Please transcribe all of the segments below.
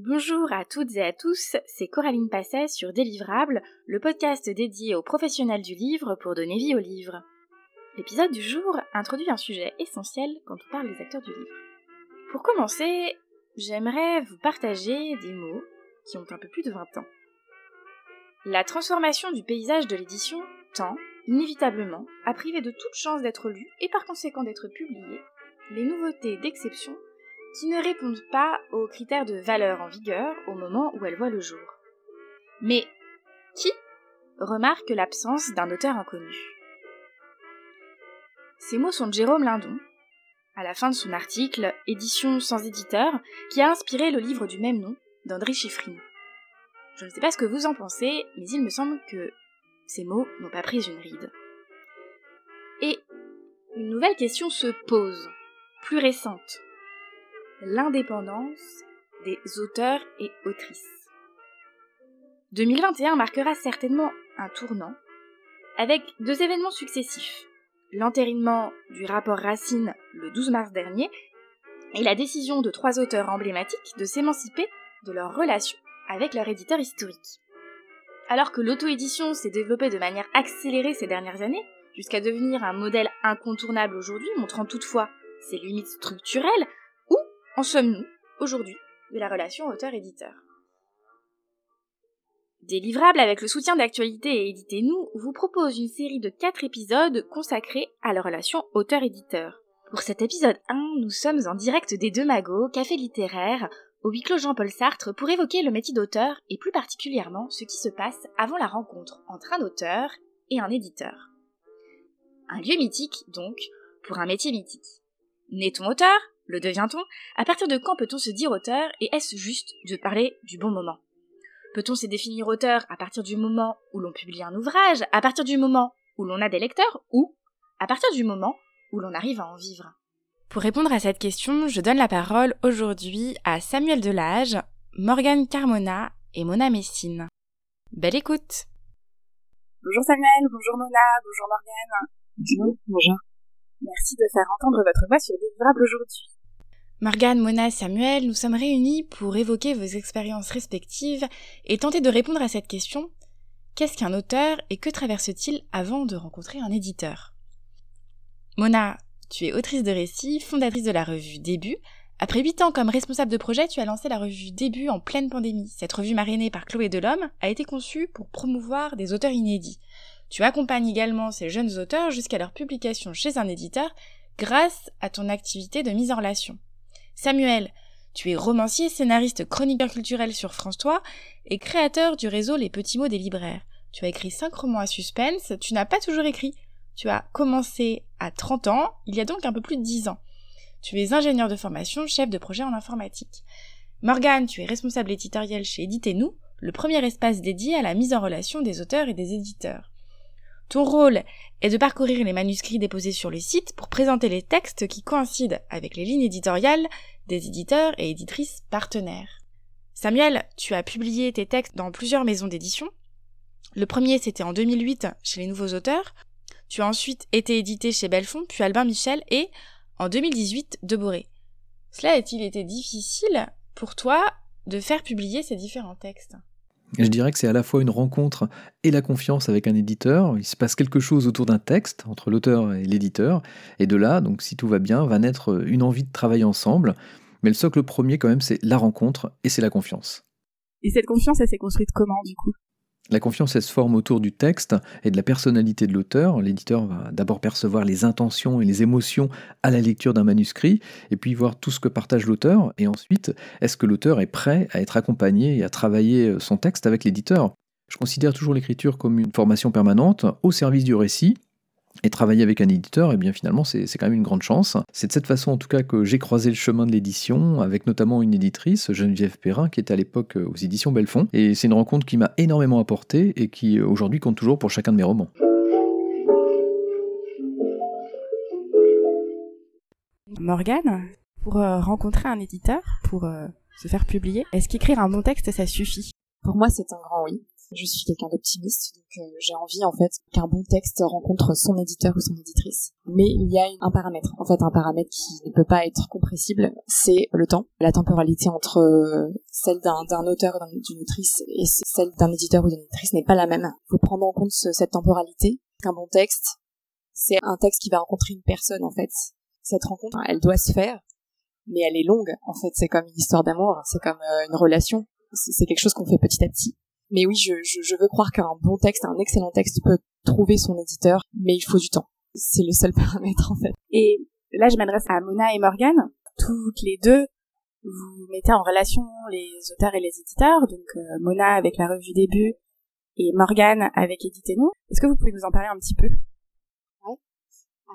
Bonjour à toutes et à tous, c'est Coraline Passet sur Délivrable, le podcast dédié aux professionnels du livre pour donner vie au livre. L'épisode du jour introduit un sujet essentiel quand on parle des acteurs du livre. Pour commencer, j'aimerais vous partager des mots qui ont un peu plus de 20 ans. La transformation du paysage de l'édition tend, inévitablement, à priver de toute chance d'être lu et par conséquent d'être publié les nouveautés d'exception qui ne répondent pas aux critères de valeur en vigueur au moment où elles voient le jour. Mais qui remarque l'absence d'un auteur inconnu? Ces mots sont de Jérôme Lindon, à la fin de son article Édition sans éditeur, qui a inspiré le livre du même nom d'André Chiffrine. Je ne sais pas ce que vous en pensez, mais il me semble que ces mots n'ont pas pris une ride. Et une nouvelle question se pose, plus récente. L'indépendance des auteurs et autrices. 2021 marquera certainement un tournant, avec deux événements successifs. L'entérinement du rapport Racine le 12 mars dernier et la décision de trois auteurs emblématiques de s'émanciper de leur relation avec leur éditeur historique. Alors que l'auto-édition s'est développée de manière accélérée ces dernières années, jusqu'à devenir un modèle incontournable aujourd'hui, montrant toutefois ses limites structurelles, en sommes-nous aujourd'hui de la relation auteur-éditeur? Délivrable avec le soutien d'actualité et Éditez-nous vous propose une série de 4 épisodes consacrés à la relation auteur-éditeur. Pour cet épisode 1, nous sommes en direct des Deux Magots, café littéraire, au huis clos Jean-Paul Sartre pour évoquer le métier d'auteur et plus particulièrement ce qui se passe avant la rencontre entre un auteur et un éditeur. Un lieu mythique, donc, pour un métier mythique. N'est-on auteur? Le devient-on? À partir de quand peut-on se dire auteur et est-ce juste de parler du bon moment? Peut-on se définir auteur à partir du moment où l'on publie un ouvrage, à partir du moment où l'on a des lecteurs ou à partir du moment où l'on arrive à en vivre? Pour répondre à cette question, je donne la parole aujourd'hui à Samuel Delage, Morgane Carmona et Mona Messine. Belle écoute Bonjour Samuel, bonjour Mona, bonjour Morgane. Bonjour, bonjour. Merci de faire entendre votre voix sur Délivrable aujourd'hui. Morgane, Mona, Samuel, nous sommes réunis pour évoquer vos expériences respectives et tenter de répondre à cette question. Qu'est-ce qu'un auteur et que traverse-t-il avant de rencontrer un éditeur? Mona, tu es autrice de récits, fondatrice de la revue Début. Après huit ans comme responsable de projet, tu as lancé la revue Début en pleine pandémie. Cette revue marrainée par Chloé Delhomme a été conçue pour promouvoir des auteurs inédits. Tu accompagnes également ces jeunes auteurs jusqu'à leur publication chez un éditeur grâce à ton activité de mise en relation. Samuel, tu es romancier, scénariste, chroniqueur culturel sur France 3 et créateur du réseau Les Petits Mots des libraires. Tu as écrit cinq romans à suspense, tu n'as pas toujours écrit. Tu as commencé à 30 ans, il y a donc un peu plus de 10 ans. Tu es ingénieur de formation, chef de projet en informatique. Morgane, tu es responsable éditorial chez Éditez-nous, le premier espace dédié à la mise en relation des auteurs et des éditeurs. Ton rôle est de parcourir les manuscrits déposés sur le site pour présenter les textes qui coïncident avec les lignes éditoriales des éditeurs et éditrices partenaires. Samuel, tu as publié tes textes dans plusieurs maisons d'édition. Le premier, c'était en 2008 chez les Nouveaux Auteurs, tu as ensuite été édité chez Belfond, puis Albin Michel et, en 2018, Deboré. Cela a-t-il été difficile pour toi de faire publier ces différents textes? Je dirais que c'est à la fois une rencontre et la confiance avec un éditeur. Il se passe quelque chose autour d'un texte entre l'auteur et l'éditeur. Et de là, donc si tout va bien, va naître une envie de travailler ensemble. Mais le socle premier, quand même, c'est la rencontre et c'est la confiance. Et cette confiance, elle s'est construite comment, du coup? La confiance, se forme autour du texte et de la personnalité de l'auteur. L'éditeur va d'abord percevoir les intentions et les émotions à la lecture d'un manuscrit, et puis voir tout ce que partage l'auteur, et ensuite, est-ce que l'auteur est prêt à être accompagné et à travailler son texte avec l'éditeur? Je considère toujours l'écriture comme une formation permanente au service du récit, et travailler avec un éditeur, et eh bien finalement, c'est quand même une grande chance. C'est de cette façon, en tout cas, que j'ai croisé le chemin de l'édition, avec notamment une éditrice, Geneviève Perrin, qui était à l'époque aux éditions Belfond. Et c'est une rencontre qui m'a énormément apporté et qui aujourd'hui compte toujours pour chacun de mes romans. Morgane, pour euh, rencontrer un éditeur, pour euh, se faire publier, est-ce qu'écrire un bon texte, ça suffit? Pour moi, c'est un grand oui. Je suis quelqu'un d'optimiste, donc euh, j'ai envie en fait qu'un bon texte rencontre son éditeur ou son éditrice. Mais il y a un paramètre, en fait un paramètre qui ne peut pas être compressible, c'est le temps, la temporalité entre euh, celle d'un auteur ou d'une autrice et celle d'un éditeur ou d'une éditrice n'est pas la même. Il faut prendre en compte cette temporalité. Qu'un bon texte, c'est un texte qui va rencontrer une personne en fait. Cette rencontre, elle doit se faire, mais elle est longue. En fait, c'est comme une histoire d'amour, c'est comme euh, une relation. C'est quelque chose qu'on fait petit à petit. Mais oui, je, je, veux croire qu'un bon texte, un excellent texte peut trouver son éditeur, mais il faut du temps. C'est le seul paramètre en fait. Et là, je m'adresse à Mona et Morgan. Toutes les deux, vous mettez en relation les auteurs et les éditeurs. Donc euh, Mona avec la revue Début et Morgan avec Éditez-nous. Est-ce que vous pouvez nous en parler un petit peu?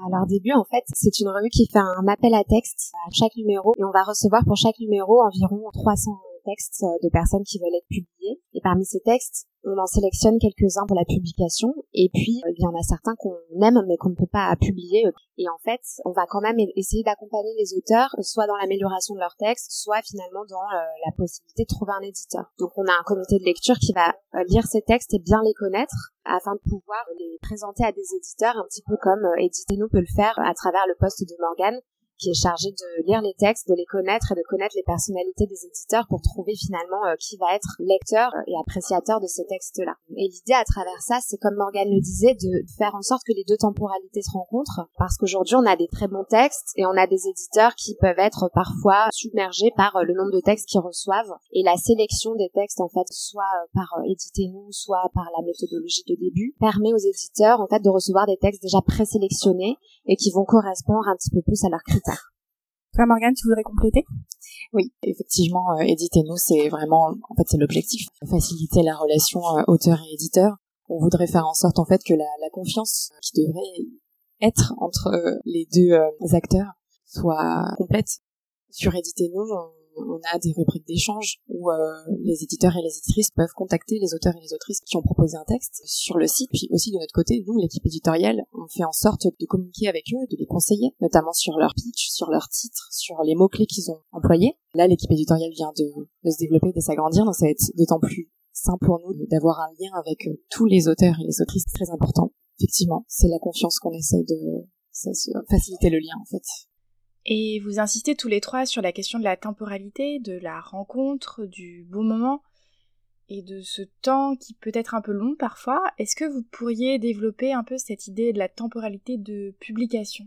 Alors début, en fait, c'est une revue qui fait un appel à texte à chaque numéro et on va recevoir pour chaque numéro environ 300 textes de personnes qui veulent être publiées. Et parmi ces textes, on en sélectionne quelques-uns pour la publication. Et puis il y en a certains qu'on aime mais qu'on ne peut pas publier. Et en fait on va quand même essayer d'accompagner les auteurs soit dans l'amélioration de leur texte soit finalement dans euh, la possibilité de trouver un éditeur. Donc on a un comité de lecture qui va euh, lire ces textes et bien les connaître afin de pouvoir les présenter à des éditeurs un petit peu comme euh, Éditez-nous peut le faire à travers le poste de Morgane qui est chargé de lire les textes, de les connaître et de connaître les personnalités des éditeurs pour trouver finalement euh, qui va être lecteur et appréciateur de ces textes-là. Et l'idée à travers ça, c'est comme Morgane le disait, de faire en sorte que les deux temporalités se rencontrent, parce qu'aujourd'hui on a des très bons textes et on a des éditeurs qui peuvent être parfois submergés par euh, le nombre de textes qu'ils reçoivent et la sélection des textes en fait, soit euh, par éditez-nous, soit par la méthodologie de début, permet aux éditeurs en fait de recevoir des textes déjà présélectionnés et qui vont correspondre un petit peu plus à leurs critères. Toi, Morgane, tu voudrais compléter? Oui, effectivement, euh, éditez-nous, c'est vraiment, en fait, c'est l'objectif, faciliter la relation euh, auteur et éditeur. On voudrait faire en sorte, en fait, que la, la confiance qui devrait être entre euh, les deux acteurs soit complète. Sur Éditez-nous, on a des rubriques d'échange où euh, les éditeurs et les éditrices peuvent contacter les auteurs et les autrices qui ont proposé un texte sur le site. Puis aussi de notre côté, nous, l'équipe éditoriale, on fait en sorte de communiquer avec eux, de les conseiller, notamment sur leur pitch, sur leur titre, sur les mots-clés qu'ils ont employés. Là, l'équipe éditoriale vient de, de se développer, de s'agrandir, donc ça va être d'autant plus simple pour nous d'avoir un lien avec euh, tous les auteurs et les autrices très important. Effectivement, c'est la confiance qu'on essaie de faciliter le lien en fait. Et vous insistez tous les trois sur la question de la temporalité, de la rencontre, du bon moment et de ce temps qui peut être un peu long parfois. Est-ce que vous pourriez développer un peu cette idée de la temporalité de publication?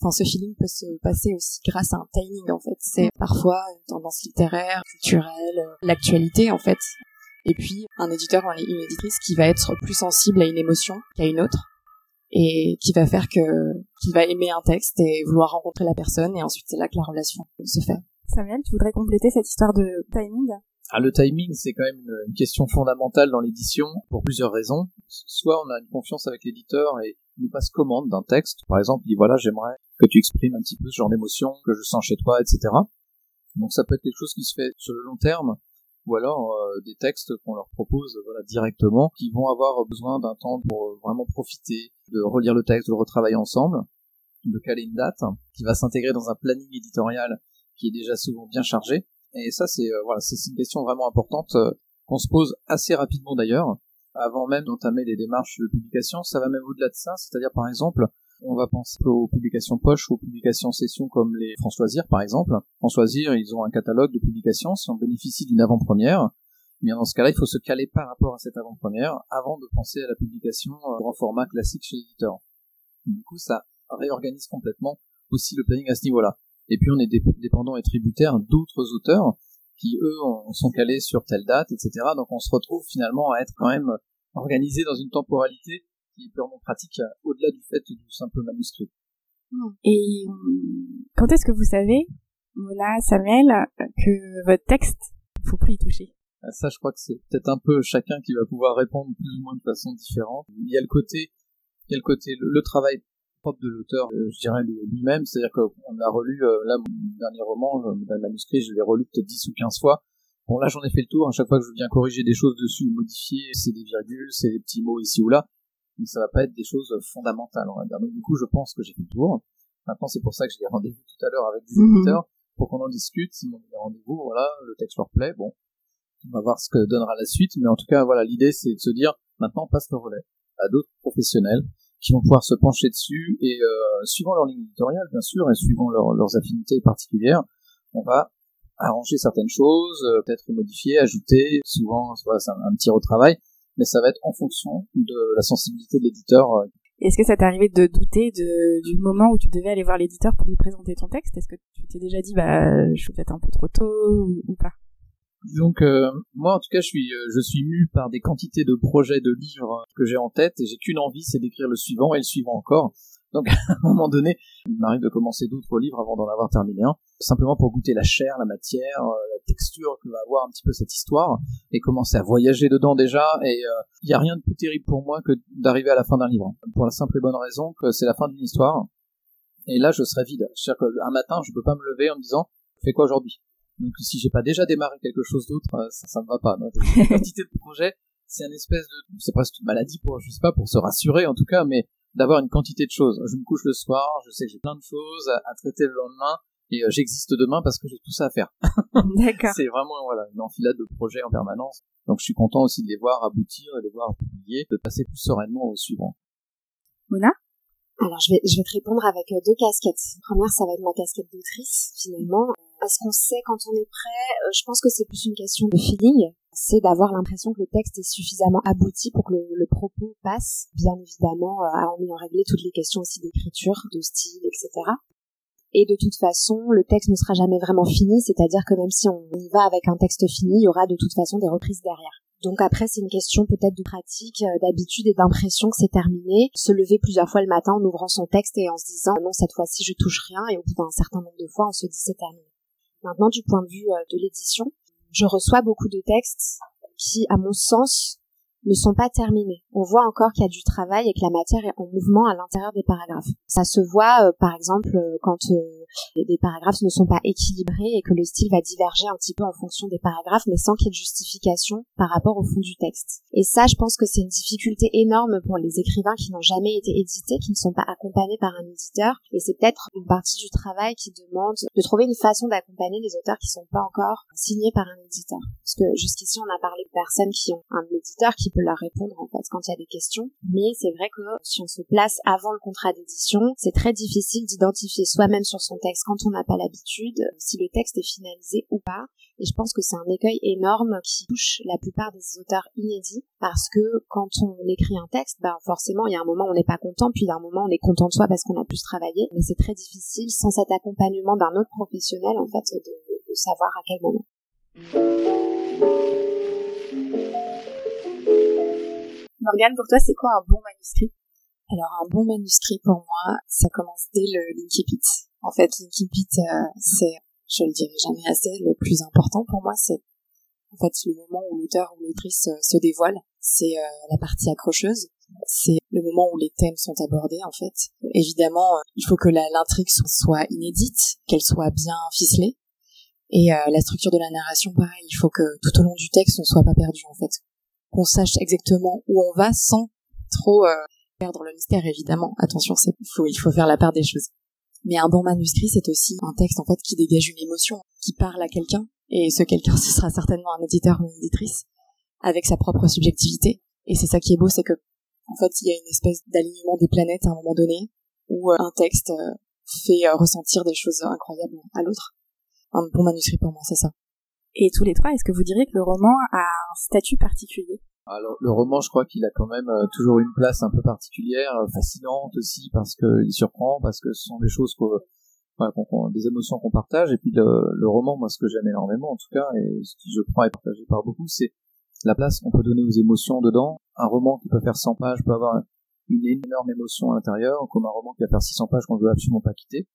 Enfin, ce feeling peut se passer aussi grâce à un timing en fait. C'est parfois une tendance littéraire, culturelle, l'actualité en fait. Et puis un éditeur ou une éditrice qui va être plus sensible à une émotion qu'à une autre et qui va faire que qu'il va aimer un texte et vouloir rencontrer la personne et ensuite c'est là que la relation se fait. Samuel, tu voudrais compléter cette histoire de timing? Ah, le timing, c'est quand même une, question fondamentale dans l'édition pour plusieurs raisons. Soit on a une confiance avec l'éditeur et il nous passe commande d'un texte. Par exemple, il dit voilà, j'aimerais que tu exprimes un petit peu ce genre d'émotion que je sens chez toi, etc. Donc ça peut être quelque chose qui se fait sur le long terme ou alors euh, des textes qu'on leur propose voilà, directement, qui vont avoir besoin d'un temps pour euh, vraiment profiter, de relire le texte, de le retravailler ensemble, de caler une date, qui va s'intégrer dans un planning éditorial qui est déjà souvent bien chargé. Et ça, c'est euh, voilà, c'est une question vraiment importante qu'on se pose assez rapidement d'ailleurs, avant même d'entamer les démarches de publication. Ça va même au-delà de ça, c'est-à-dire par exemple, on va penser aux publications poche ou aux publications session comme les Françoisir par exemple. Françoisir, ils ont un catalogue de publications, si on bénéficie d'une avant-première, mais dans ce cas-là, il faut se caler par rapport à cette avant-première avant de penser à la publication en format classique chez l'éditeur. Du coup, ça réorganise complètement aussi le planning à ce niveau-là. Et puis on est dépendant et tributaire d'autres auteurs qui eux sont calés sur telle date, etc. Donc on se retrouve finalement à être quand même organisé dans une temporalité qui est purement pratique au-delà du fait du simple manuscrit. Et euh, quand est-ce que vous savez, Mona, Samuel, que votre texte, faut plus y toucher? Ah, Ça, je crois que c'est peut-être un peu chacun qui va pouvoir répondre plus ou moins de façon différente. Il y a le côté, il y a le côté, le, travail propre de l'auteur, euh, je dirais lui-même, c'est-à-dire qu'on a relu, euh, là, mon dernier roman, le manuscrit, je l'ai relu peut-être 10 ou 15 fois. Bon, là, j'en ai fait le tour. À chaque fois que je viens corriger des choses dessus ou modifier, c'est des virgules, c'est des petits mots ici ou là mais ça va pas être des choses fondamentales, on va dire. Donc du coup, je pense que j'ai fait le tour. Maintenant, c'est pour ça que j'ai des rendez-vous tout à l'heure avec des mhm. éditeurs pour qu'on en discute. S'ils m'ont des rendez-vous, voilà, le texte leur plaît, bon, On va voir ce que donnera la suite, mais en tout cas, voilà, l'idée c'est de se dire maintenant on passe le relais à d'autres professionnels qui vont pouvoir se pencher dessus et euh, suivant leur ligne éditoriale bien sûr et suivant leurs affinités particulières, on va arranger certaines choses, euh, peut-être modifier, ajouter. Souvent, voilà, c'est un, petit retravail, mais ça va être en fonction de la sensibilité de l'éditeur. Euh. Est-ce que ça t'est arrivé de douter de, du moment où tu devais aller voir l'éditeur pour lui présenter ton texte? Est-ce que tu t'es déjà dit, bah, je suis peut-être un peu trop tôt ou, pas? Donc moi en tout cas je suis je suis mu par des quantités de projets de livres que j'ai en tête et j'ai qu'une envie c'est d'écrire le suivant et le suivant encore donc à un moment donné, il m'arrive de commencer d'autres livres avant d'en avoir terminé un, simplement pour goûter la chair, la matière, euh, la texture que va avoir un petit peu cette histoire, et commencer à voyager dedans déjà. Et il euh, n'y a rien de plus terrible pour moi que d'arriver à la fin d'un livre, pour la simple et bonne raison que c'est la fin d'une histoire. Et là, je serais vide. C'est-à-dire qu'un matin, je peux pas me lever en me disant, fais quoi aujourd'hui? Donc si j'ai pas déjà démarré quelque chose d'autre, euh, ça, ça me va pas. Donc, quantité de projets, c'est une espèce de, c'est presque une maladie pour, je sais pas, pour se rassurer en tout cas, mais d'avoir une quantité de choses. Je me couche le soir, je sais que j'ai plein de choses à, traiter le lendemain et euh, j'existe demain parce que j'ai tout ça à faire. D'accord. c'est vraiment voilà une enfilade de projets en permanence. Donc je suis content aussi de les voir aboutir, de les voir publier, de passer plus sereinement au suivant. Mona Alors je vais je vais te répondre avec euh, deux casquettes. La première ça va être ma casquette d'autrice finalement parce qu'on sait quand on est prêt? Euh, je pense que c'est plus une question de feeling. C'est d'avoir l'impression que le texte est suffisamment abouti pour que le, propos passe, bien évidemment, euh, en ayant réglé toutes les questions aussi d'écriture, de style, etc. Et de toute façon, le texte ne sera jamais vraiment fini, c'est-à-dire que même si on y va avec un texte fini, il y aura de toute façon des reprises derrière. Donc après, c'est une question peut-être de pratique, euh, d'habitude et d'impression que c'est terminé. Se lever plusieurs fois le matin en ouvrant son texte et en se disant non, cette fois-ci je touche rien, et au bout d'un certain nombre de fois, on se dit c'est terminé. Maintenant, du point de vue euh, de l'édition, je reçois beaucoup de textes qui, à mon sens, ne sont pas terminés. On voit encore qu'il y a du travail et que la matière est en mouvement à l'intérieur des paragraphes. Ça se voit, euh, par exemple, euh, quand euh, des paragraphes ne sont pas équilibrés et que le style va diverger un petit peu en fonction des paragraphes, mais sans qu'il y ait de justification par rapport au fond du texte. Et ça, je pense que c'est une difficulté énorme pour les écrivains qui n'ont jamais été édités, qui ne sont pas accompagnés par un éditeur. Et c'est peut-être une partie du travail qui demande de trouver une façon d'accompagner les auteurs qui ne sont pas encore signés par un éditeur. Parce que jusqu'ici, on a parlé de personnes qui ont un éditeur qui leur répondre en fait quand il y a des questions. Mais c'est vrai que si on se place avant le contrat d'édition, c'est très difficile d'identifier soi-même sur son texte quand on n'a pas l'habitude si le texte est finalisé ou pas. Et je pense que c'est un écueil énorme qui touche la plupart des auteurs inédits parce que quand on écrit un texte, ben forcément il y a un moment où on n'est pas content, puis il y a un moment où on est content de soi parce qu'on a plus travaillé. Mais c'est très difficile sans cet accompagnement d'un autre professionnel en fait de savoir à quel moment. Morgane, pour toi, c'est quoi un bon manuscrit? Alors, un bon manuscrit, pour moi, ça commence dès le Linkipit. En fait, Linkipit, euh, c'est, je le dirai jamais assez, le plus important pour moi, c'est en fait le moment où l'auteur ou l'autrice euh, se dévoile. C'est euh, la partie accrocheuse. C'est le moment où les thèmes sont abordés, en fait. Évidemment, il faut que l'intrigue soit inédite, qu'elle soit bien ficelée. Et la structure de la narration, pareil, il faut que tout au long du texte, on soit pas perdu, en fait qu'on sache exactement où on va sans trop euh, perdre le mystère évidemment. Attention, c'est il faut faire la part des choses. Mais un bon manuscrit, c'est aussi un texte en fait qui dégage une émotion, qui parle à quelqu'un et ce quelqu'un ce sera certainement un éditeur ou une éditrice avec sa propre subjectivité. Et c'est ça qui est beau, c'est que en fait il y a une espèce d'alignement des planètes à un moment donné où euh, un texte euh, fait ressentir des choses incroyables à l'autre. Un bon manuscrit pour moi, c'est ça. Et tous les trois, est-ce que vous diriez que le roman a un statut particulier? Alors le roman, je crois qu'il a quand même euh, toujours une place un peu particulière, euh, fascinante aussi parce qu'il surprend, parce que ce sont des choses qu'on, des émotions qu'on partage. Et puis le, le, roman, moi, ce que j'aime énormément, en tout cas, et ce qui je crois est partagé par beaucoup, c'est la place qu'on peut donner aux émotions dedans. Un roman qui peut faire 100 pages peut avoir une énorme émotion à l'intérieur, comme un roman qui va faire 600 pages qu'on veut absolument pas quitter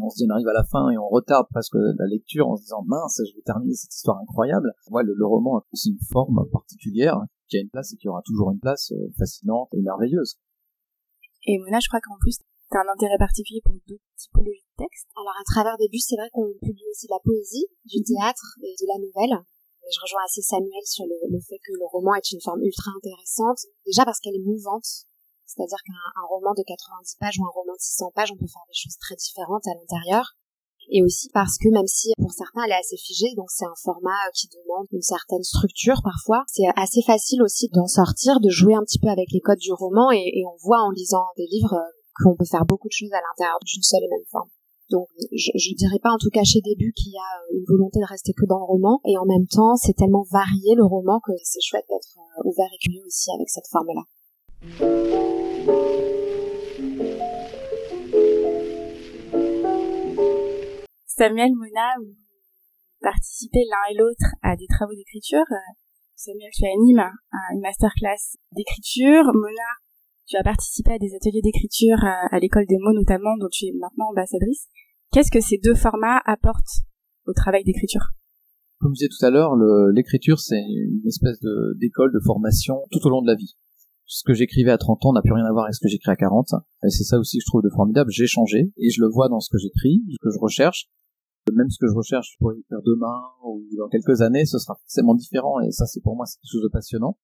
on se dit on arrive à la fin et on retarde presque la lecture en se disant mince je vais terminer cette histoire incroyable moi le, roman a aussi une forme particulière qui a une place et qui aura toujours une place euh, fascinante et merveilleuse. Et Mona je crois qu'en plus t'as un intérêt particulier pour d'autres typologies de textes. Alors à travers des buts c'est vrai qu'on publie aussi de la poésie du mhm. théâtre et de la nouvelle. Je rejoins assez Samuel sur le, le fait que le roman est une forme ultra intéressante. Déjà parce qu'elle est mouvante. C'est-à-dire qu'un roman de 90 pages ou un roman de 600 pages, on peut faire des choses très différentes à l'intérieur. Et aussi parce que même si pour certains elle est assez figée, donc c'est un format qui demande une certaine structure parfois, c'est assez facile aussi d'en sortir, de jouer un petit peu avec les codes du roman et, on voit en lisant des livres qu'on peut faire beaucoup de choses à l'intérieur d'une seule et même forme. Donc je, je dirais pas en tout cas chez Début qu'il y a euh, une volonté de rester que dans le roman et en même temps c'est tellement varié le roman que c'est chouette d'être euh, ouvert et curieux aussi avec cette forme-là. Samuel, Mona, vous participez l'un et l'autre à des travaux d'écriture. Euh, Samuel, tu animes une masterclass d'écriture. Mona, tu as participé à des ateliers d'écriture à, l'école des mots notamment, dont tu es maintenant ambassadrice. Qu'est-ce que ces deux formats apportent au travail d'écriture? Comme je disais tout à l'heure, l'écriture c'est une espèce d'école de, formation tout au long de la vie. Ce que j'écrivais à 30 ans n'a plus rien à voir avec ce que j'écris à 40. Et c'est ça aussi que je trouve de formidable. J'ai changé et je le vois dans ce que j'écris, ce que je recherche. Même ce que je recherche pour écrire demain ou dans quelques années, ce sera forcément différent et ça c'est pour moi c'est quelque chose de passionnant.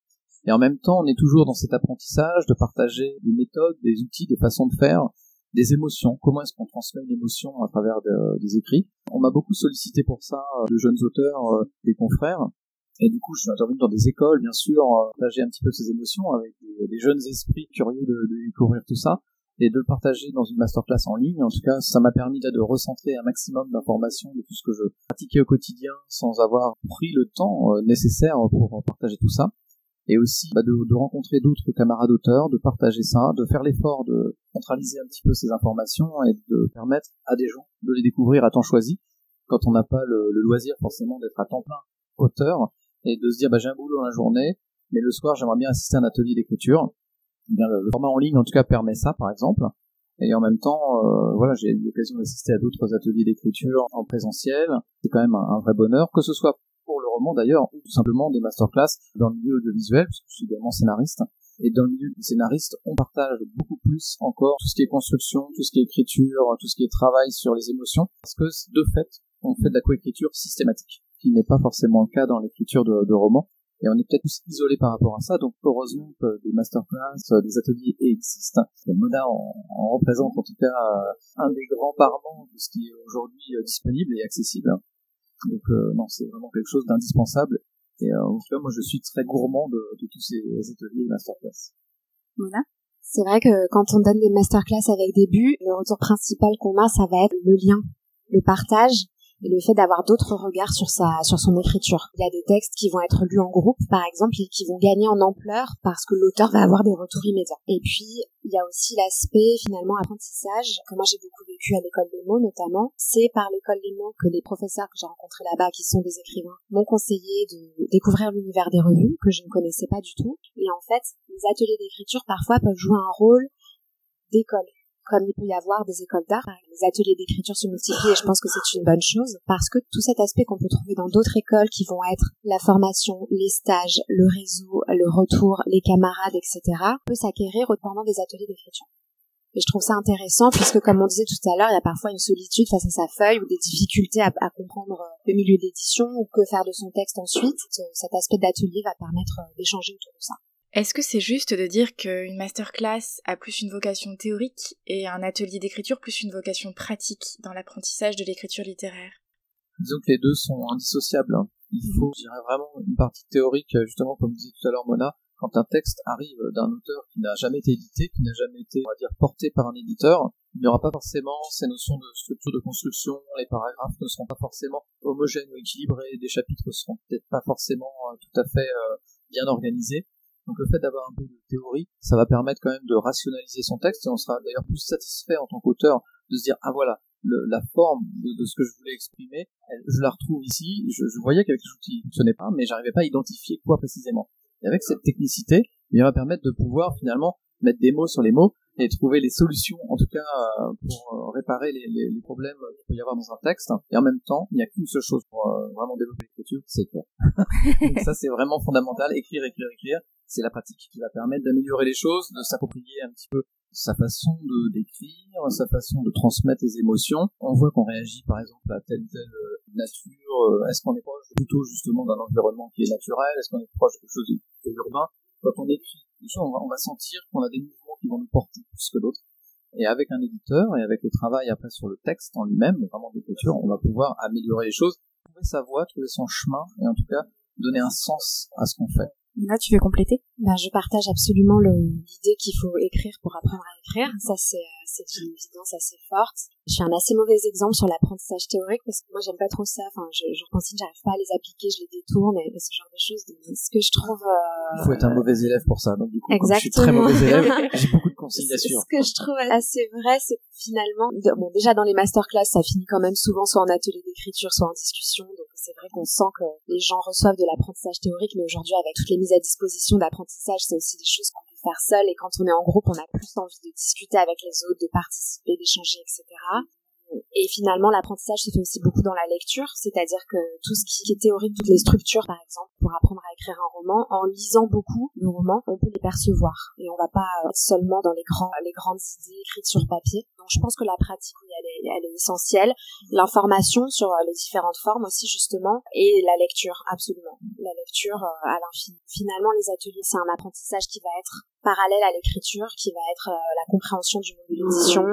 Et en même temps, on est toujours dans cet apprentissage de partager des méthodes, des outils, des façons de faire, des émotions. Comment est-ce qu'on transmet une émotion à travers des écrits? On m'a beaucoup sollicité pour ça, euh, de jeunes auteurs, euh, des confrères. Et du coup, je suis intervenu dans des écoles, bien sûr, euh, partager un petit peu ces émotions avec des, jeunes esprits curieux de, découvrir tout ça et de le partager dans une masterclass en ligne. En tout cas, ça m'a permis de recentrer un maximum d'informations de tout ce que je pratiquais au quotidien sans avoir pris le temps nécessaire pour partager tout ça et aussi bah, de, rencontrer d'autres camarades auteurs, de partager ça, de faire l'effort de centraliser un petit peu ces informations et de permettre à des gens de les découvrir à temps choisi, quand on n'a pas le, le, loisir forcément d'être à temps plein auteur, et de se dire bah, j'ai un boulot dans la journée, mais le soir j'aimerais bien assister à un atelier d'écriture. Le, format en ligne en tout cas permet ça par exemple, et en même temps, euh, voilà, j'ai eu l'occasion d'assister à d'autres ateliers d'écriture en présentiel. C'est quand même un, un, vrai bonheur, que ce soit pour le roman d'ailleurs, ou tout simplement des masterclass dans le milieu audiovisuel, parce que je suis également scénariste. Et dans le milieu des scénaristes, on partage beaucoup plus encore tout ce qui est construction, tout ce qui est écriture, tout ce qui est travail sur les émotions, parce que de fait, on fait de la coécriture systématique, qui n'est pas forcément le cas dans l'écriture de, de romans. Et on est peut-être tous isolés par rapport à ça, donc heureusement des masterclass, des ateliers existent. Le Mona en, représente en tout cas un des grands parements de ce qui est aujourd'hui disponible et accessible. Donc euh, non, c'est vraiment quelque chose d'indispensable. Et euh, en tout cas, moi, je suis très gourmand de, de tous ces ateliers et masterclass. Voilà. C'est vrai que quand on donne des masterclass avec des buts, le retour principal qu'on a, ça va être le lien, le partage et le fait d'avoir d'autres regards sur sa sur son écriture. Il y a des textes qui vont être lus en groupe par exemple et qui vont gagner en ampleur parce que l'auteur va avoir des retours immédiats. Et puis il y a aussi l'aspect finalement apprentissage que moi j'ai beaucoup vécu à l'école des mots notamment. C'est par l'école des mots que les professeurs que j'ai rencontrés là-bas qui sont des écrivains m'ont conseillé de découvrir l'univers des revues que je ne connaissais pas du tout. Et en fait les ateliers d'écriture parfois peuvent jouer un rôle d'école comme il peut y avoir des écoles d'art, les ateliers d'écriture se multiplient et je pense que c'est une bonne chose parce que tout cet aspect qu'on peut trouver dans d'autres écoles qui vont être la formation, les stages, le réseau, le retour, les camarades, etc., peut s'acquérir pendant des ateliers d'écriture. Et je trouve ça intéressant puisque, comme on disait tout à l'heure, il y a parfois une solitude face à sa feuille ou des difficultés à, à comprendre le milieu d'édition ou que faire de son texte ensuite. Cet aspect d'atelier va permettre d'échanger autour de ça. Est-ce que c'est juste de dire qu'une masterclass a plus une vocation théorique et un atelier d'écriture plus une vocation pratique dans l'apprentissage de l'écriture littéraire? Disons que les deux sont indissociables. Hein. Il faut, je dirais, vraiment une partie théorique, justement, comme disait tout à l'heure Mona, quand un texte arrive d'un auteur qui n'a jamais été édité, qui n'a jamais été, on va dire, porté par un éditeur, il n'y aura pas forcément ces notions de structure de construction, les paragraphes ne seront pas forcément homogènes ou équilibrés, des chapitres ne seront peut-être pas forcément euh, tout à fait euh, bien organisés. Donc le fait d'avoir un peu de théorie, ça va permettre quand même de rationaliser son texte et on sera d'ailleurs plus satisfait en tant qu'auteur de se dire ah voilà la forme de, ce que je voulais exprimer, je la retrouve ici. Je, voyais quelque chose ne fonctionnait pas, mais j'arrivais pas à identifier quoi précisément. Et avec cette technicité, il va permettre de pouvoir finalement mettre des mots sur les mots et trouver les solutions, en tout cas euh, pour euh, réparer les, les, les problèmes qu'il peut y avoir dans un texte. Et en même temps, il n'y a qu'une seule chose pour euh, vraiment développer l'écriture, c'est écrire. Ça, c'est vraiment fondamental. Écrire, écrire, écrire. C'est la pratique qui va permettre d'améliorer les choses, de s'approprier un petit peu sa façon de d'écrire, sa façon de transmettre les émotions. On voit qu'on réagit par exemple à telle telle nature. Est-ce qu'on est proche plutôt justement d'un environnement qui est naturel Est-ce qu'on est proche de quelque chose de, urbain? Quand on écrit, on va, on va sentir qu'on a des qui vont nous porter plus que d'autres. Et avec un éditeur et avec le travail après sur le texte en lui-même, vraiment d'écriture, on va pouvoir améliorer les choses, trouver sa voie, trouver son chemin et en tout cas donner un sens à ce qu'on fait. Là, tu veux compléter? Ben, Je partage absolument l'idée qu'il faut écrire pour apprendre à écrire. Ça, c'est une évidence assez forte. Je suis un assez mauvais exemple sur l'apprentissage théorique parce que moi, j'aime pas trop ça. Enfin, je, je consigne, j'arrive pas à les appliquer, je les détourne et, ce genre de choses. Ce que je trouve... Euh... Il faut être un mauvais élève pour ça. Donc, du coup, Exactement. je suis très mauvais élève, j'ai beaucoup de conciliation. Ce que je trouve assez vrai, c'est finalement... Bon, déjà, dans les masterclass, ça finit quand même souvent soit en atelier d'écriture, soit en discussion. Donc, c'est vrai qu'on sent que les gens reçoivent de l'apprentissage théorique, mais aujourd'hui, avec toutes les à disposition d'apprentissage, c'est aussi des choses qu'on peut faire seul. Et quand on est en groupe, on a plus envie de discuter avec les autres, de participer, d'échanger, etc. Et finalement, l'apprentissage se fait aussi beaucoup dans la lecture, c'est-à-dire que tout ce qui est théorique, toutes les structures, par exemple, pour apprendre à écrire un roman, en lisant beaucoup le roman, on peut les percevoir. Et on va pas être seulement dans les grands, les grandes idées écrites sur papier. Donc, je pense que la pratique, elle est, elle est essentielle. L'information sur les différentes formes aussi, justement, et la lecture, absolument. La lecture euh, à l'infini. Finalement, les ateliers, c'est un apprentissage qui va être parallèle à l'écriture qui va être euh, la compréhension du monde de l'édition,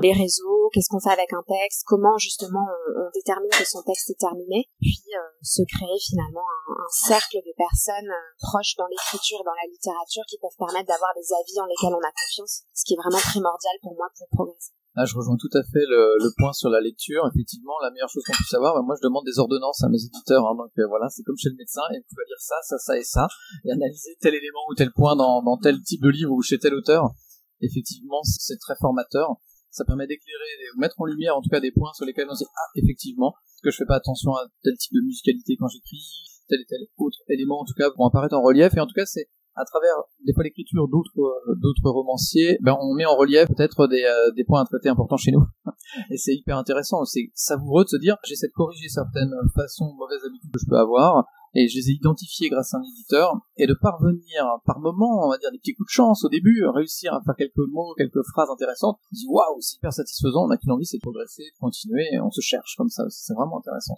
les réseaux, qu'est-ce qu'on fait avec un texte, comment justement on, détermine que son texte est terminé, puis euh, se créer finalement un, cercle de personnes euh, proches dans l'écriture et dans la littérature qui peuvent permettre d'avoir des avis en lesquels on a confiance, ce qui est vraiment primordial pour moi pour progresser. Là, je rejoins tout à fait le, point sur la lecture. Effectivement, la meilleure chose qu'on puisse avoir, bah, moi je demande des ordonnances à mes éditeurs. Hein, donc euh, voilà, c'est comme chez le médecin, et vous pouvez lire ça, ça, ça et ça, et analyser tel élément ou tel point dans, dans tel type de livre ou chez tel auteur. Effectivement, c'est très formateur. Ça permet d'éclairer, de mettre en lumière en tout cas des points sur lesquels on se dit ah effectivement, que je fais pas attention à tel type de musicalité quand j'écris, tel et tel autre élément en tout cas vont apparaître en relief. Et en tout cas, c'est à travers des fois l'écriture d'autres euh, d'autres romanciers, ben on met en relief peut-être des, euh, des points à traiter importants chez nous. et c'est hyper intéressant, c'est savoureux de se dire j'essaie de corriger certaines façons mauvaises habitudes que je peux avoir et je les ai identifiées grâce à un éditeur et de parvenir par moment, on va dire des petits coups de chance au début, réussir à faire quelques mots, quelques phrases intéressantes, je dis waouh, c'est hyper satisfaisant, on a qu'une envie c'est de progresser, de continuer, et on se cherche comme ça, c'est vraiment intéressant.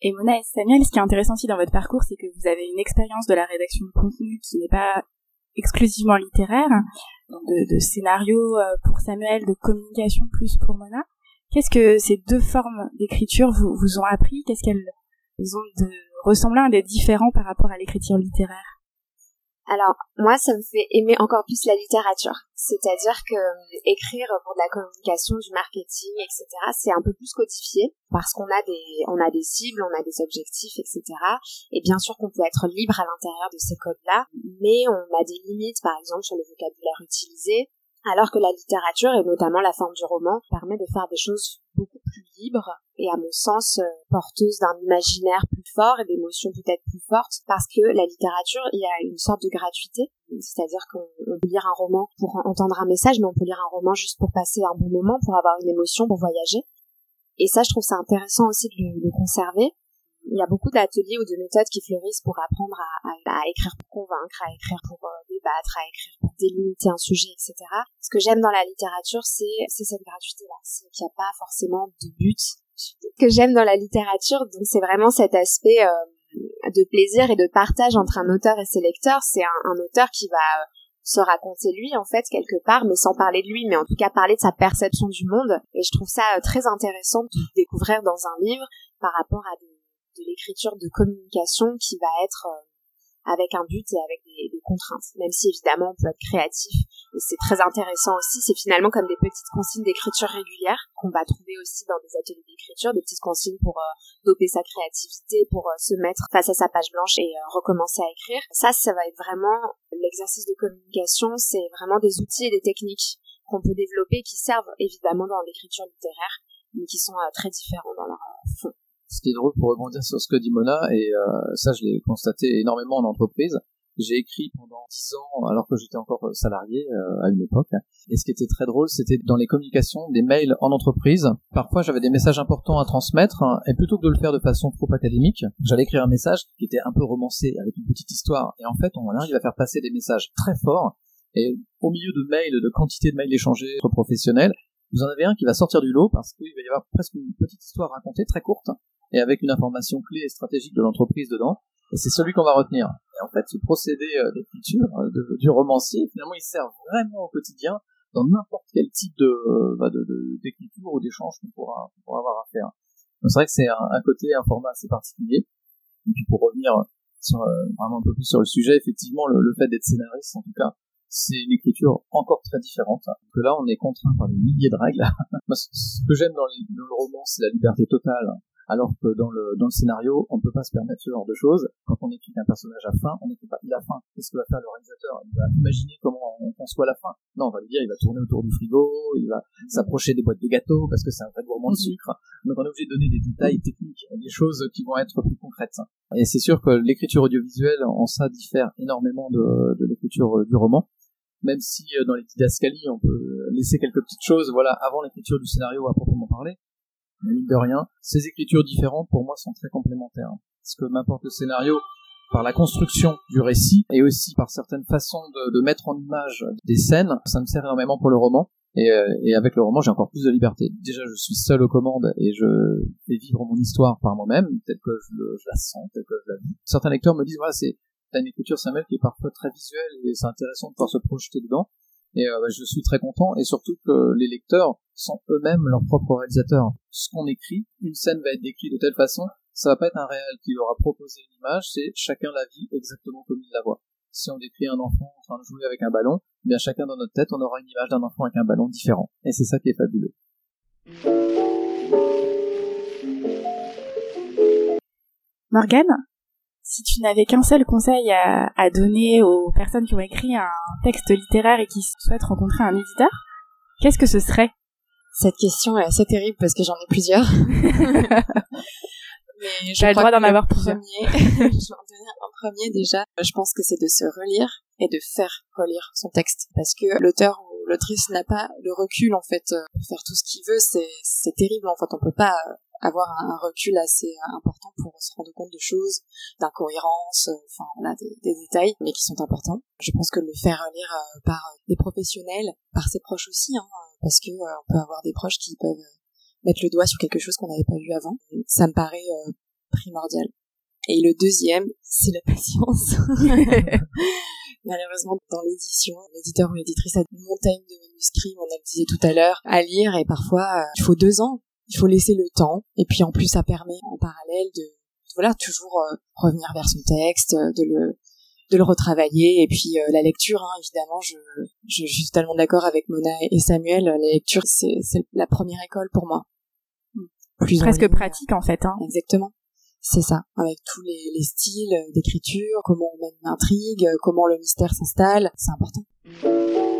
Et Mona et Samuel, ce qui est intéressant aussi dans votre parcours, c'est que vous avez une expérience de la rédaction de contenu qui n'est pas exclusivement littéraire, de, de scénario euh, pour Samuel, de communication plus pour Mona. Qu'est-ce que ces deux formes d'écriture vous, ont appris? Qu'est-ce qu'elles ont de ressemblant et de différent par rapport à l'écriture littéraire? Alors moi, ça me fait aimer encore plus la littérature. C'est-à-dire que euh, écrire pour de la communication, du marketing, etc., c'est un peu plus codifié parce qu'on a des, on a des cibles, on a des objectifs, etc. Et bien sûr qu'on peut être libre à l'intérieur de ces codes-là, mais on a des limites, par exemple, sur le vocabulaire utilisé alors que la littérature, et notamment la forme du roman, permet de faire des choses beaucoup plus libres et à mon sens euh, porteuses d'un imaginaire plus fort et d'émotions peut-être plus fortes parce que la littérature, il y a une sorte de gratuité, c'est-à-dire qu'on peut lire un roman pour entendre un message, mais on peut lire un roman juste pour passer un bon moment, pour avoir une émotion, pour voyager. Et ça, je trouve ça intéressant aussi de le conserver il y a beaucoup d'ateliers ou de méthodes qui fleurissent pour apprendre à, à, écrire pour convaincre, à écrire pour euh, débattre, à écrire pour délimiter un sujet, etc. Ce que j'aime dans la littérature, c'est cette gratuité-là, c'est qu'il n'y a pas forcément de but. Ce que j'aime dans la littérature, donc c'est vraiment cet aspect euh, de plaisir et de partage entre un auteur et ses lecteurs. C'est un, un, auteur qui va euh, se raconter lui en fait quelque part mais sans parler de lui mais en tout cas parler de sa perception du monde et je trouve ça très intéressant de découvrir dans un livre par rapport à des de l'écriture de communication qui va être euh, avec un but et avec des, contraintes. Même si évidemment on peut être créatif et c'est très intéressant aussi. C'est finalement comme des petites consignes d'écriture régulière qu'on va trouver aussi dans des ateliers d'écriture, des petites consignes pour euh, doper sa créativité, pour euh, se mettre face à sa page blanche et recommencer à écrire. Ça, ça va être vraiment l'exercice de communication. C'est vraiment des outils et des techniques qu'on peut développer qui servent évidemment dans l'écriture littéraire, mais qui sont très différents dans leur fond ce qui est drôle pour rebondir sur ce que dit Mona, et euh, ça je l'ai constaté énormément en entreprise, j'ai écrit pendant 10 ans alors que j'étais encore salarié euh, à une époque. Et ce qui était très drôle, c'était dans les communications, des mails en entreprise. Parfois, j'avais des messages importants à transmettre, et plutôt que de le faire de façon trop académique, j'allais écrire un message qui était un peu romancé avec une petite histoire. Et en fait, on arrive à faire passer des messages très forts. Et au milieu de mails, de quantité de mails échangés entre professionnels, vous en avez un qui va sortir du lot parce qu'il va y avoir presque une petite histoire racontée très courte et avec une information clé et stratégique de l'entreprise dedans. Et c'est celui qu'on va retenir. Et en fait, ce procédé euh, d'écriture euh, du romancier, finalement, il sert vraiment au quotidien dans n'importe quel type de, bah, de, d'écriture ou d'échange qu'on pourra, pourra avoir à faire. Donc c'est vrai que c'est un, côté, un format assez particulier. Et puis pour revenir sur, euh, vraiment un peu plus sur le sujet, effectivement, le, fait d'être scénariste, en tout cas, c'est une écriture encore très différente. Que là, on est contraint par des milliers de règles. ce que j'aime dans, le roman, c'est la liberté totale alors que dans le, dans le scénario, on ne peut pas se permettre ce genre de choses. Quand on écrit un personnage à fin, on n'écrit pas il a faim. Qu'est-ce que va faire le réalisateur Il va imaginer comment on conçoit la fin. Non, on va lui dire, il va tourner autour du frigo, il va s'approcher des boîtes de gâteaux parce que c'est un vrai gourmand de mhm. sucre. Donc on est obligé de donner des détails techniques, des choses qui vont être plus concrètes. Et c'est sûr que l'écriture audiovisuelle en ça diffère énormément de, de l'écriture du roman même si euh, dans les didascalies on peut laisser quelques petites choses voilà avant l'écriture du scénario à proprement parler mais mine de rien, ces écritures différentes pour moi sont très complémentaires. Ce que m'importe le scénario, par la construction du récit et aussi par certaines façons de, mettre en image des scènes, ça me sert énormément pour le roman. Et, euh, et avec le roman, j'ai encore plus de liberté. Déjà, je suis seul aux commandes et je fais vivre mon histoire par moi-même, telle que je, je, la sens, telle que je la vis. Certains lecteurs me disent, voilà, c'est une écriture Samuel qui est parfois très visuelle et c'est intéressant de pouvoir se projeter dedans. Et euh, bah, je suis très content, et surtout que les lecteurs sont eux-mêmes leurs propres réalisateurs. Ce qu'on écrit, une scène va être décrite de telle façon, ça va pas être un réel qui leur a proposé une image, c'est chacun la vit exactement comme il la voit. Si on décrit un enfant en train de jouer avec un ballon, eh bien chacun dans notre tête, on aura une image d'un enfant avec un ballon différent. Et c'est ça qui est fabuleux. Morgane, si tu n'avais qu'un seul conseil à, à, donner aux personnes qui ont écrit un texte littéraire et qui souhaitent rencontrer un éditeur, qu'est-ce que ce serait? Cette question est assez terrible parce que j'en ai plusieurs. Mais je le droit d'en avoir plusieurs. je vais en donner un premier déjà. Je pense que c'est de se relire et de faire relire son texte parce que l'auteur ou l'autrice n'a pas le recul en fait euh, pour faire tout ce qu'il veut. C'est c'est terrible en fait. On peut pas euh, avoir un recul assez important pour se rendre compte de choses, d'incohérences, euh, enfin voilà, des, des, détails, mais qui sont importants. Je pense que le faire lire euh, par des professionnels, par ses proches aussi, hein, parce que euh, on peut avoir des proches qui peuvent mettre le doigt sur quelque chose qu'on n'avait pas vu avant. Ça me paraît primordial. Et le deuxième, c'est la patience. Malheureusement, dans l'édition, l'éditeur ou l'éditrice a une montagne de manuscrits, on le disait tout à l'heure, à lire, et parfois, il faut deux ans il faut laisser le temps. Et puis en plus ça permet en parallèle de voilà toujours euh, revenir vers son texte euh, de le de le retravailler. Et puis euh, la lecture hein, évidemment je, je, suis totalement d'accord avec Mona et Samuel. La lecture c'est c'est la première école pour moi. Plus presque pratique en fait hein. exactement. C'est ça. Avec tous les, les styles d'écriture comment on mène une intrigue comment le mystère s'installe. C'est important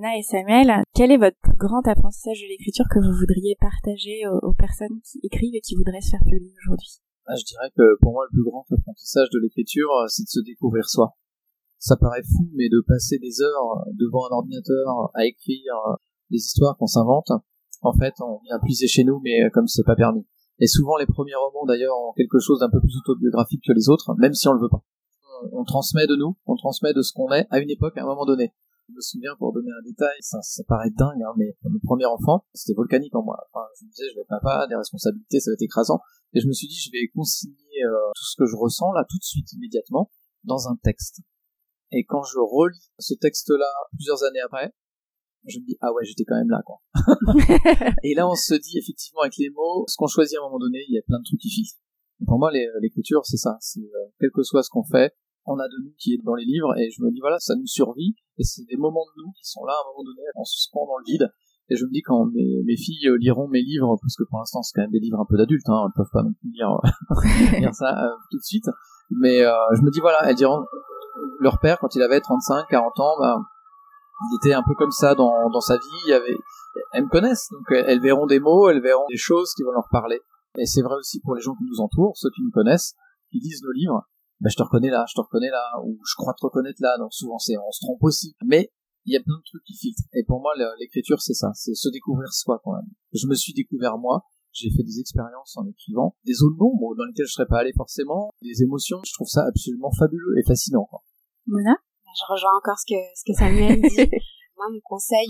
Et Samuel, quel est votre plus grand apprentissage de l'écriture que vous voudriez partager aux, personnes qui écrivent et qui voudraient se faire publier aujourd'hui? Ah, Je dirais que pour moi, le plus grand apprentissage de l'écriture, euh, c'est de se découvrir soi. Ça paraît fou, mais de passer des heures devant un ordinateur à écrire euh, des histoires qu'on s'invente, en fait, on vient puiser chez nous, mais euh, comme c'est pas permis. Et souvent, les premiers romans, d'ailleurs, ont quelque chose d'un peu plus autobiographique que les autres, même si on le veut pas. On transmet de nous, on transmet de ce qu'on est à une époque, à un moment donné. Je me souviens, pour donner un détail, ça, ça paraît dingue, hein, mais mon premier enfant, c'était volcanique en moi. Enfin, je me disais, je vais être papa, des responsabilités, ça va être écrasant. Et je me suis dit, je vais consigner euh, tout ce que je ressens là, tout de suite, immédiatement, dans un texte. Et quand je relis ce texte-là plusieurs années après, je me dis ah ouais j'étais quand même là quoi. et là on se dit effectivement avec les mots, ce qu'on choisit à un moment donné, il y a plein de trucs qui filtrent. Pour moi l'écriture c'est ça, c'est euh, quel que soit ce qu'on fait, on a de nous qui est dans les livres et je me dis voilà ça nous survit et c'est des moments de nous qui sont là à un moment donné en suspens dans le vide. Et je me dis quand mes, mes filles euh, liront mes livres parce que pour l'instant c'est quand même des livres un peu d'adultes hein, elles peuvent pas non plus lire, lire ça euh, tout de suite. Mais euh, je me dis voilà elles diront leur père quand il avait 35 40 ans bah, il était un peu comme ça dans, dans sa vie il y avait elles me connaissent donc elles verront des mots elles verront des choses qui vont leur parler. Et c'est vrai aussi pour les gens qui nous entourent ceux qui nous connaissent qui lisent nos livres bah, je te reconnais là, je te reconnais là, ou je crois te reconnaître là, donc souvent c'est, on se trompe aussi. Mais il y a plein de trucs qui filtrent. Et pour moi, l'écriture, c'est ça, c'est se découvrir soi quand même. Je me suis découvert moi, j'ai fait des expériences en écrivant, des zones d'ombre dans lesquelles je serais pas allé forcément, des émotions, je trouve ça absolument fabuleux et fascinant. Quoi. Mona Je rejoins encore ce que, ce que Samuel dit. moi, mon conseil,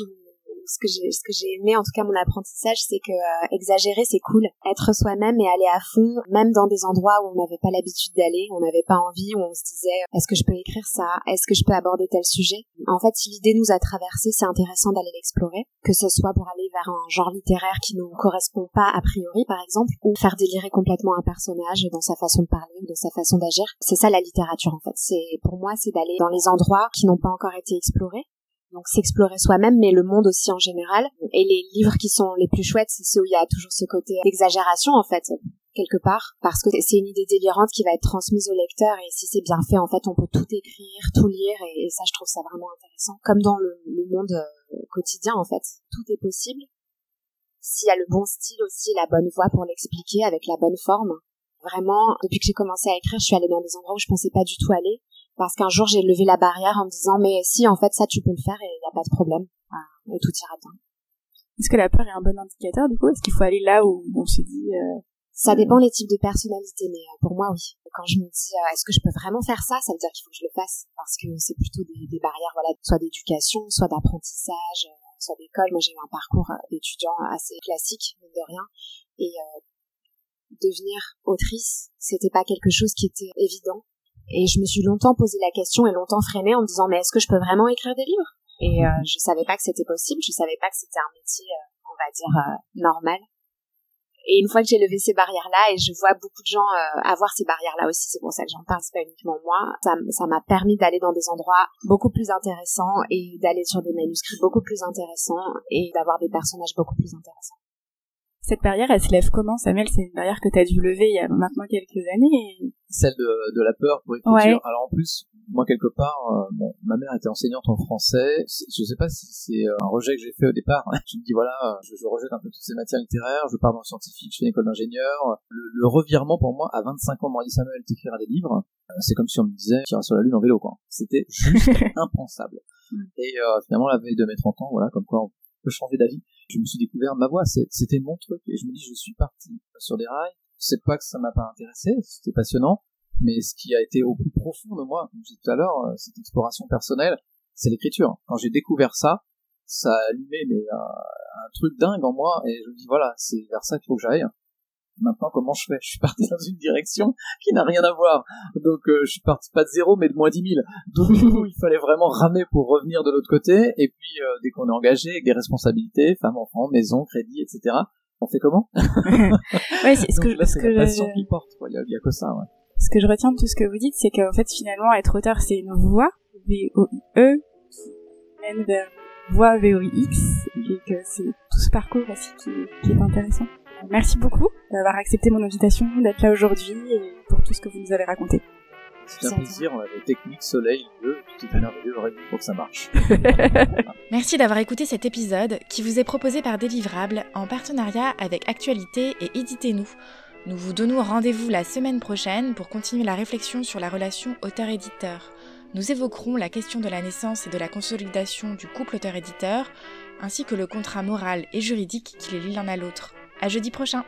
ce que j'ai ce que j'ai aimé en tout cas mon apprentissage c'est que euh, exagérer c'est cool. Être soi-même et aller à fond même dans des endroits où on n'avait pas l'habitude d'aller on n'avait pas envie où on se disait est-ce que je peux écrire ça? Est-ce que je peux aborder tel sujet? En fait si l'idée nous a traversé c'est intéressant d'aller l'explorer. Que ce soit pour aller vers un genre littéraire qui nous correspond pas a priori par exemple ou faire délirer complètement un personnage dans sa façon de parler ou dans sa façon d'agir. C'est ça la littérature en fait. C'est pour moi c'est d'aller dans les endroits qui n'ont pas encore été explorés donc s'explorer soi-même, mais le monde aussi en général. Et les livres qui sont les plus chouettes, c'est ceux où il y a toujours ce côté d'exagération en fait quelque part parce que c'est une idée délirante qui va être transmise au lecteur et si c'est bien fait en fait on peut tout écrire tout lire et, ça je trouve ça vraiment intéressant. Comme dans le, monde euh, quotidien en fait. Tout est possible. S'il y a le bon style aussi la bonne voix pour l'expliquer avec la bonne forme. Vraiment depuis que j'ai commencé à écrire je suis allée dans des endroits où je pensais pas du tout aller parce qu'un jour j'ai levé la barrière en me disant mais si en fait ça tu peux le faire et il n'y a pas de problème et tout ira bien. Est-ce que la peur est un bon indicateur du coup? Est-ce qu'il faut aller là où on se dit euh... Ça dépend les types de personnalités, mais euh, pour moi oui. Quand je me dis euh, est-ce que je peux vraiment faire ça, ça veut dire qu'il faut que je le fasse parce que c'est plutôt des, des, barrières voilà soit d'éducation, soit d'apprentissage, euh, soit d'école. Moi j'ai eu un parcours d'étudiant assez classique mine de rien et devenir autrice, c'était pas quelque chose qui était évident et je me suis longtemps posé la question et longtemps freiné en me disant mais est-ce que je peux vraiment écrire des livres? Et euh, je savais pas que c'était possible, je savais pas que c'était un métier, euh, on va dire, euh, normal. Et une fois que j'ai levé ces barrières-là, et je vois beaucoup de gens euh, avoir ces barrières-là aussi, c'est pour ça que j'en parle, c'est pas uniquement moi, ça m'a permis d'aller dans des endroits beaucoup plus intéressants et d'aller sur des manuscrits beaucoup plus intéressants et d'avoir des personnages beaucoup plus intéressants. Cette barrière, elle se lève comment, Samuel? C'est une barrière que tu as dû lever il y a maintenant quelques années. Celle de, de, la peur pour l'écriture. Alors en plus, moi quelque part, euh, bon, ma mère était enseignante en français. Je sais pas si c'est euh, un rejet que j'ai fait au départ. je me dis voilà, je, je, rejette un peu toutes ces matières littéraires. Je pars dans le scientifique, je fais une école d'ingénieur. Le, le, revirement pour moi, à 25 ans, on m'a dit Samuel, t'écriras des livres. Euh, c'est comme si on me disait, tu iras sur la lune en vélo, quoi. C'était juste impensable. Et euh, finalement, la veille de mes 30 ans, voilà, comme quoi on peut changer d'avis. Je me suis découvert ma voix, c'était mon truc, et je me dis, je suis parti sur des rails. C'est pas que ça m'a pas intéressé, c'était passionnant, mais ce qui a été au plus profond de moi, comme je disais tout à l'heure, euh, cette exploration personnelle, c'est l'écriture. Quand j'ai découvert ça, ça a allumé euh, un truc dingue en moi, et je me dis, voilà, c'est vers ça qu'il faut que j'aille. Maintenant, comment je fais? Je suis parti dans une direction qui n'a rien à voir. Donc, euh, je suis parti pas de zéro, mais de moins 10 000. Donc, du coup, il fallait vraiment ramer pour revenir de l'autre côté. Et puis, euh, dès qu'on est engagé avec des responsabilités, femme, enfant, maison, crédit, etc., on fait comment? Ouais, c'est ce que, là, c'est la passion qui porte. Il y, a, que ça, ouais. Ce que je retiens de tout ce que vous dites, c'est qu'en fait, finalement, être auteur, c'est une voix, V-O-I-E, qui mène vers voix V-O-I-X, et que c'est tout ce parcours aussi qui, qui est intéressant. Merci beaucoup d'avoir accepté mon invitation, d'être là aujourd'hui et pour tout ce que vous nous avez raconté. C'est un plaisir, on a des techniques soleil, bleu, tout est merveilleux, pour que ça marche. Merci d'avoir écouté cet épisode qui vous est proposé par Délivrable en partenariat avec Actualité et Éditez-nous. Nous vous donnons rendez-vous la semaine prochaine pour continuer la réflexion sur la relation auteur-éditeur. Nous évoquerons la question de la naissance et de la consolidation du couple auteur-éditeur, ainsi que le contrat moral et juridique qui les lie l'un à l'autre. À jeudi prochain!